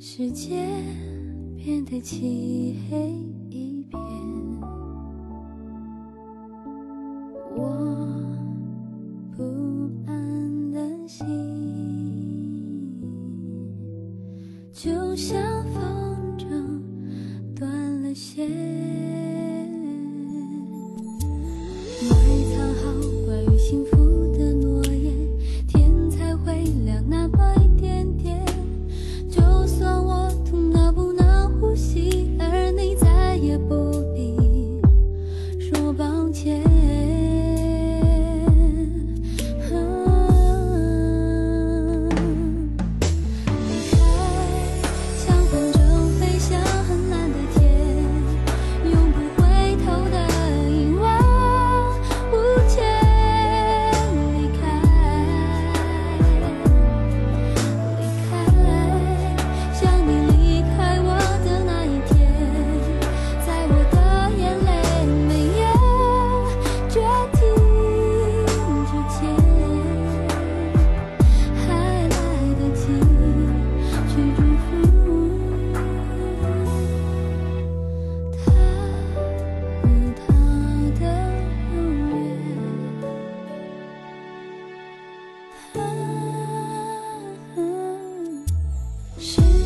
世界变得漆黑一片我不安的心就像风筝断了线埋藏好关于幸福的诺言天才会亮那么天。She